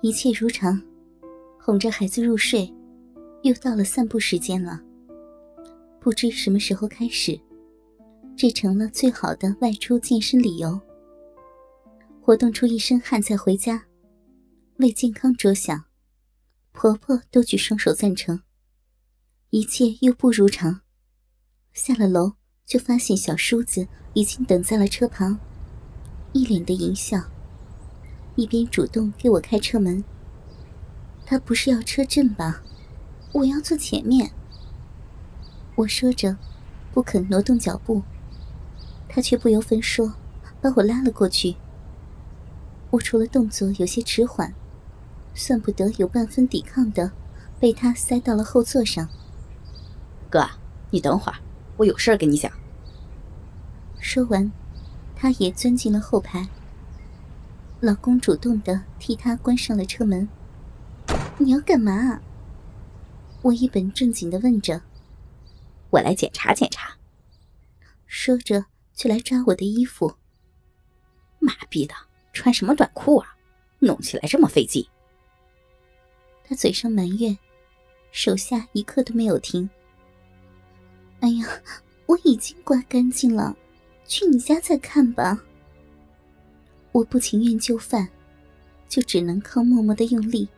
一切如常，哄着孩子入睡，又到了散步时间了。不知什么时候开始，这成了最好的外出健身理由。活动出一身汗再回家，为健康着想，婆婆都举双手赞成。一切又不如常，下了楼就发现小叔子已经等在了车旁，一脸的淫笑。一边主动给我开车门。他不是要车震吧？我要坐前面。我说着，不肯挪动脚步，他却不由分说，把我拉了过去。我除了动作有些迟缓，算不得有半分抵抗的，被他塞到了后座上。哥，你等会儿，我有事儿跟你讲。说完，他也钻进了后排。老公主动的替她关上了车门。你要干嘛？我一本正经的问着。我来检查检查。说着就来抓我的衣服。妈逼的，穿什么短裤啊？弄起来这么费劲。他嘴上埋怨，手下一刻都没有停。哎呀，我已经刮干净了，去你家再看吧。我不情愿就范，就只能靠默默的用力，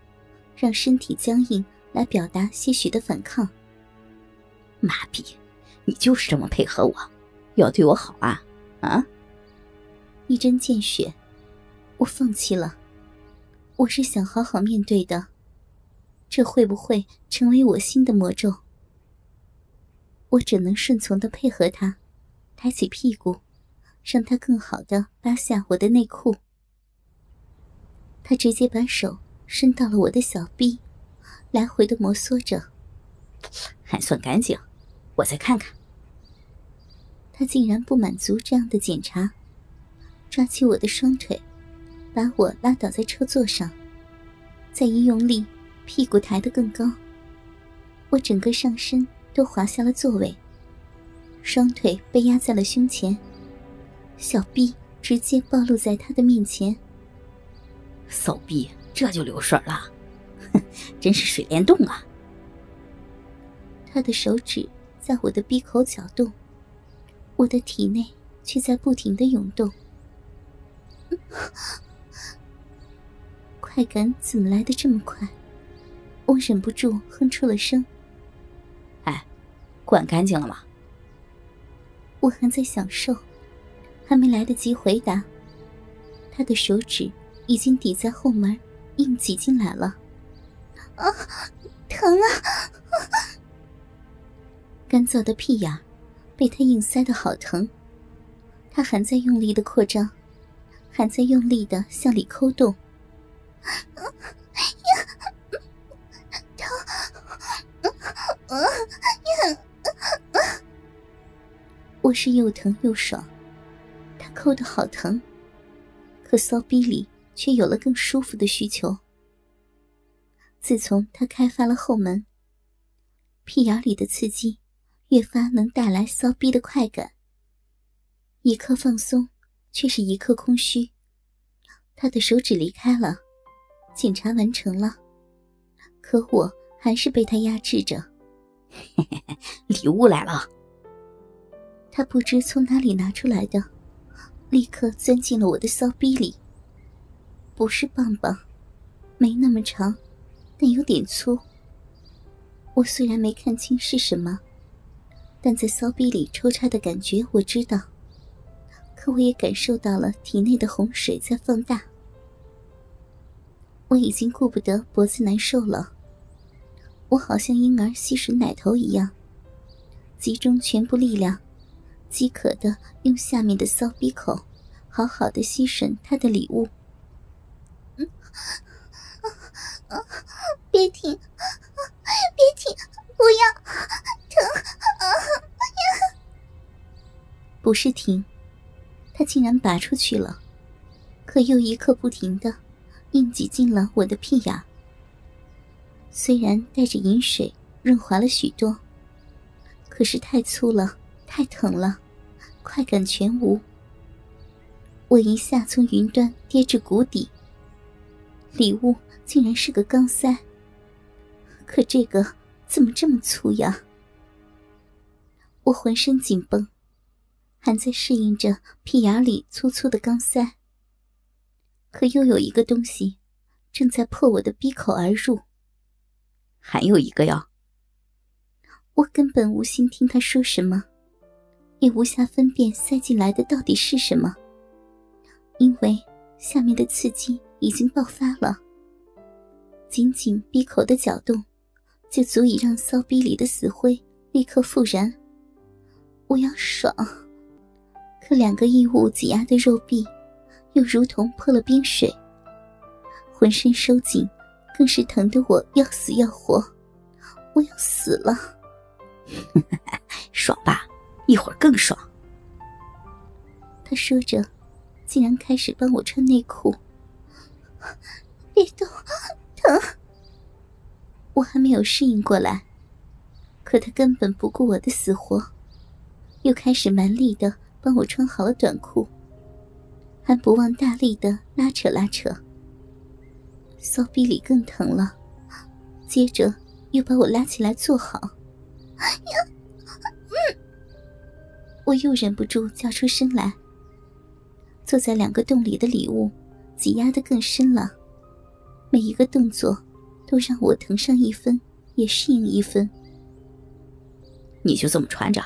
让身体僵硬来表达些许的反抗。妈逼，你就是这么配合我，要对我好啊啊！一针见血，我放弃了。我是想好好面对的，这会不会成为我新的魔咒？我只能顺从的配合他，抬起屁股。让他更好的扒下我的内裤。他直接把手伸到了我的小臂，来回的摩挲着，还算干净。我再看看。他竟然不满足这样的检查，抓起我的双腿，把我拉倒在车座上，再一用力，屁股抬得更高，我整个上身都滑下了座位，双腿被压在了胸前。小臂直接暴露在他的面前，骚逼这就流水了，哼，真是水帘洞啊！他的手指在我的闭口搅动，我的体内却在不停的涌动，快感怎么来的这么快？我忍不住哼出了声。哎，管干净了吗？我还在享受。还没来得及回答，他的手指已经抵在后门，硬挤进来了。啊，疼啊！干燥的屁眼被他硬塞的好疼，他还在用力的扩张，还在用力的向里抠动。疼！我是又疼又爽。抠的好疼，可骚逼里却有了更舒服的需求。自从他开发了后门，屁眼里的刺激越发能带来骚逼的快感。一刻放松，却是一刻空虚。他的手指离开了，检查完成了，可我还是被他压制着。礼物来了，他不知从哪里拿出来的。立刻钻进了我的骚逼里。不是棒棒，没那么长，但有点粗。我虽然没看清是什么，但在骚逼里抽插的感觉我知道。可我也感受到了体内的洪水在放大。我已经顾不得脖子难受了，我好像婴儿吸吮奶头一样，集中全部力量。饥渴的用下面的骚逼口，好好的吸吮他的礼物。别停，别停，不要，疼！不是停，他竟然拔出去了，可又一刻不停的硬挤进了我的屁眼。虽然带着饮水润滑了许多，可是太粗了。太疼了，快感全无。我一下从云端跌至谷底，礼物竟然是个钢塞，可这个怎么这么粗呀？我浑身紧绷，还在适应着屁眼里粗粗的钢塞，可又有一个东西正在破我的鼻口而入。还有一个呀。我根本无心听他说什么，也无暇分辨塞进来的到底是什么，因为下面的刺激已经爆发了。仅仅闭口的搅动，就足以让骚逼里的死灰立刻复燃。我要爽，可两个异物挤压的肉壁，又如同泼了冰水，浑身收紧，更是疼得我要死要活。我要死了，爽吧？一会儿更爽。他说着，竟然开始帮我穿内裤。别动！疼！我还没有适应过来，可他根本不顾我的死活，又开始蛮力的帮我穿好了短裤，还不忘大力的拉扯拉扯。骚逼里更疼了，接着又把我拉起来坐好。我又忍不住叫出声来。坐在两个洞里的礼物，挤压的更深了。每一个动作都让我疼上一分，也适应一分。你就这么穿着，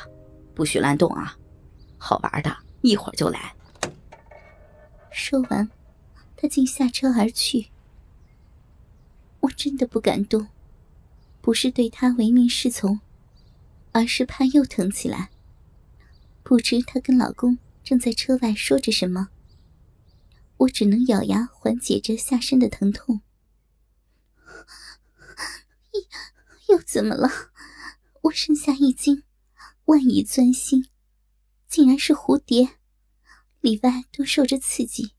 不许乱动啊！好玩的，一会儿就来。说完，他竟下车而去。我真的不敢动，不是对他唯命是从，而是怕又疼起来。不知她跟老公正在车外说着什么，我只能咬牙缓解着下身的疼痛。又怎么了？我身下一惊，万蚁钻心，竟然是蝴蝶，里外都受着刺激，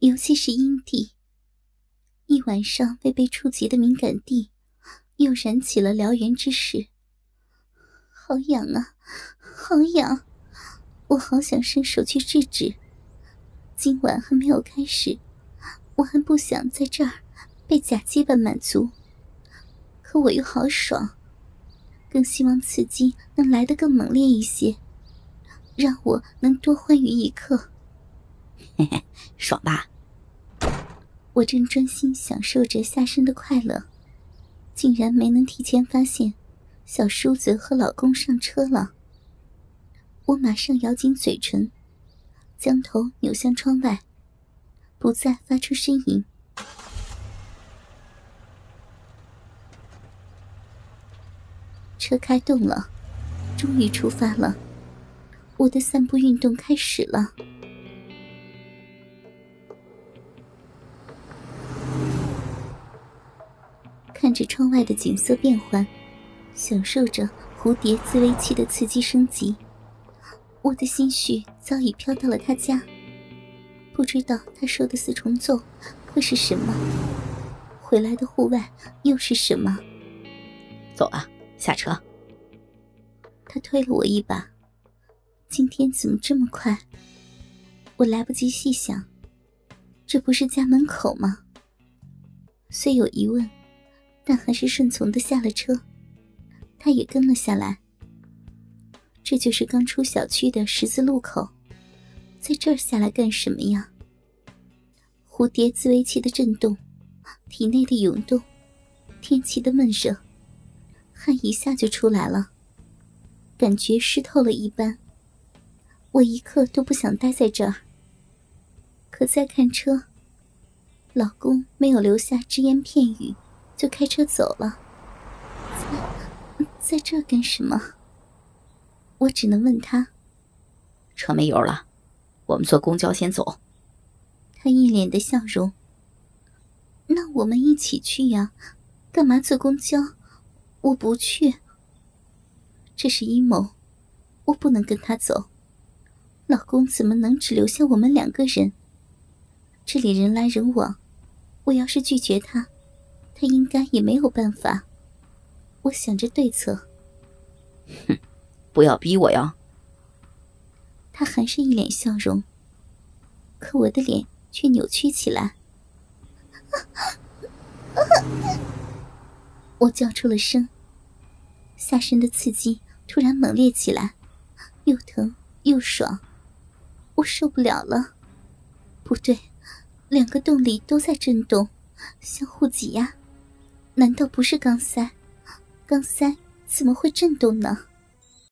尤其是阴蒂。一晚上未被触及的敏感地，又燃起了燎原之势。好痒啊，好痒！我好想伸手去制止。今晚还没有开始，我还不想在这儿被假鸡巴满足。可我又好爽，更希望刺激能来得更猛烈一些，让我能多欢愉一刻。嘿嘿，爽吧？我正专心享受着下身的快乐，竟然没能提前发现，小叔子和老公上车了。我马上咬紧嘴唇，将头扭向窗外，不再发出呻吟。车开动了，终于出发了。我的散步运动开始了。看着窗外的景色变换，享受着蝴蝶自慰器的刺激升级，我的心绪早已飘到了他家。不知道他说的四重奏会是什么，回来的户外又是什么？走啊！下车。他推了我一把。今天怎么这么快？我来不及细想，这不是家门口吗？虽有疑问，但还是顺从的下了车。他也跟了下来。这就是刚出小区的十字路口，在这儿下来干什么呀？蝴蝶自慰器的震动，体内的涌动，天气的闷热。汗一下就出来了，感觉湿透了一般。我一刻都不想待在这儿。可再看车，老公没有留下只言片语，就开车走了。在在这干什么？我只能问他。车没油了，我们坐公交先走。他一脸的笑容。那我们一起去呀，干嘛坐公交？我不去。这是阴谋，我不能跟他走。老公怎么能只留下我们两个人？这里人来人往，我要是拒绝他，他应该也没有办法。我想着对策。哼，不要逼我呀。他还是一脸笑容，可我的脸却扭曲起来。我叫出了声，下身的刺激突然猛烈起来，又疼又爽，我受不了了。不对，两个洞里都在震动，相互挤压。难道不是钢塞？钢塞怎么会震动呢？